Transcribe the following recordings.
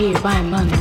here by Monday.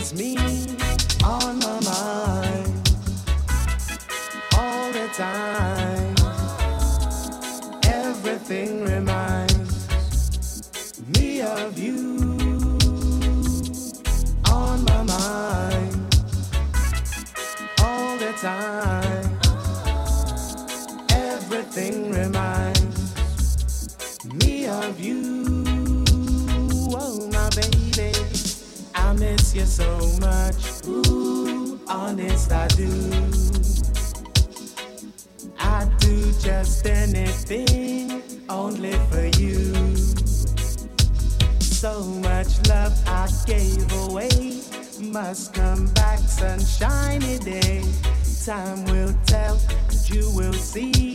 it's me. I do. I do just anything only for you. So much love I gave away must come back sunshiny day. Time will tell, and you will see.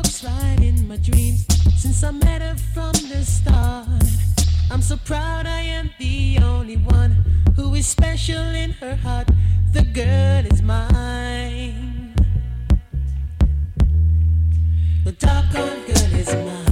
walks right in my dreams since I met her from the start. I'm so proud I am the only one who is special in her heart. The girl is mine. The dark girl is mine.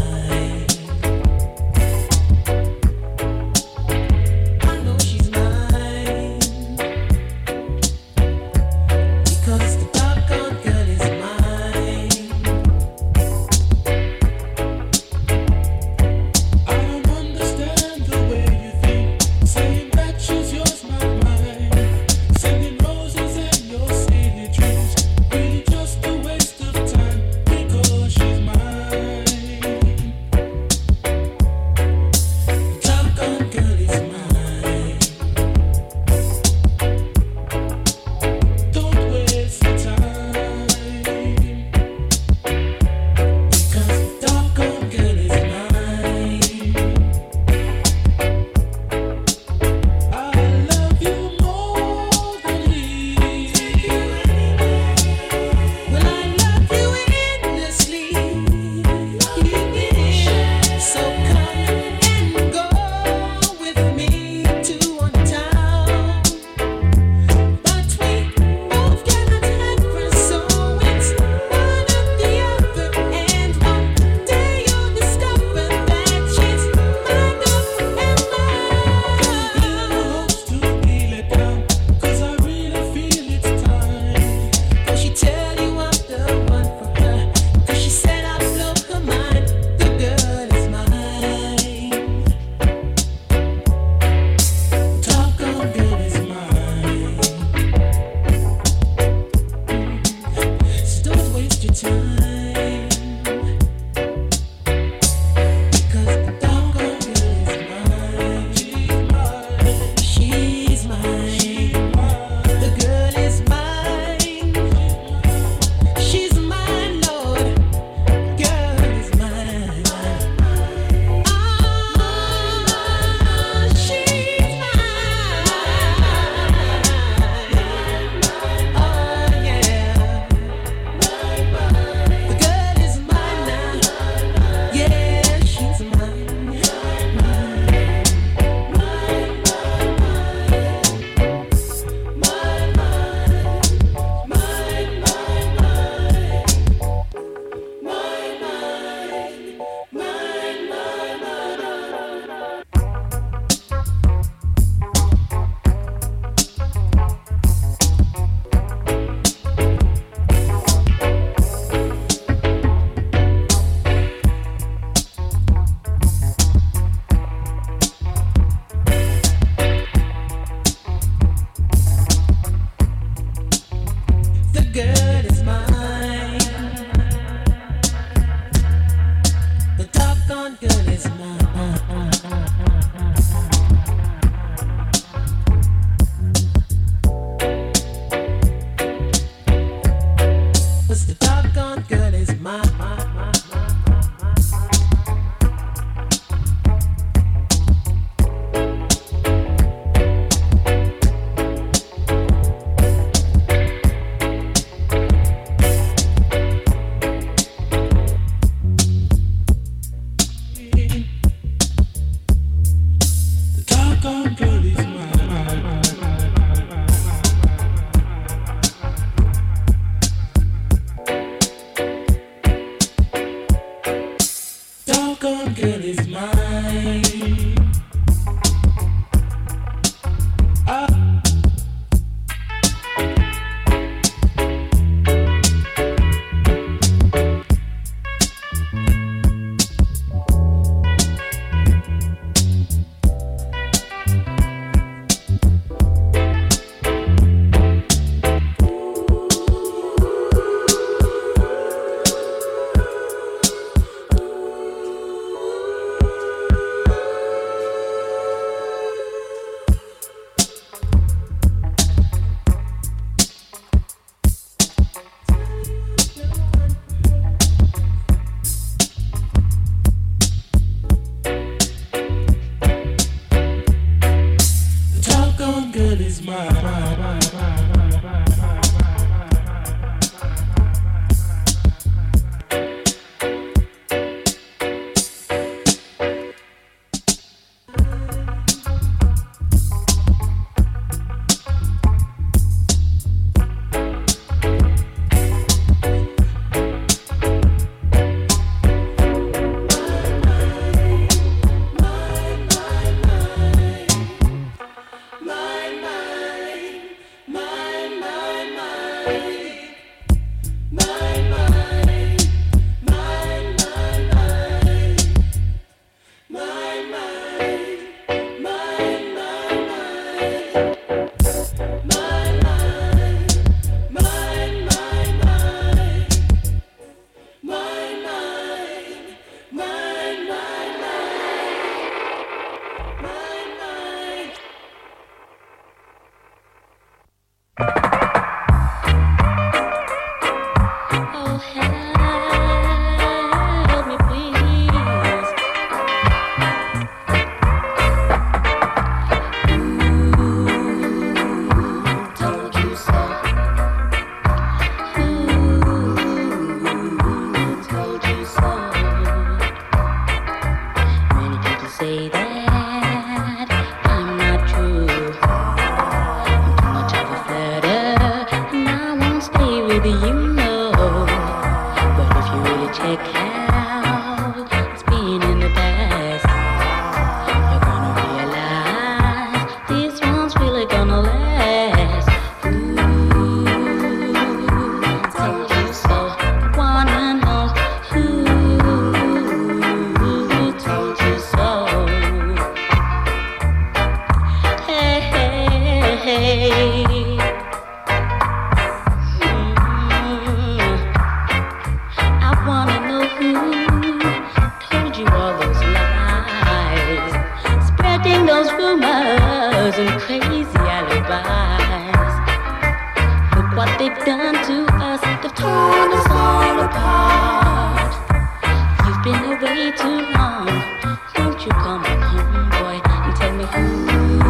home, boy, and tell me who.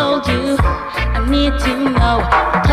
told you I need to know.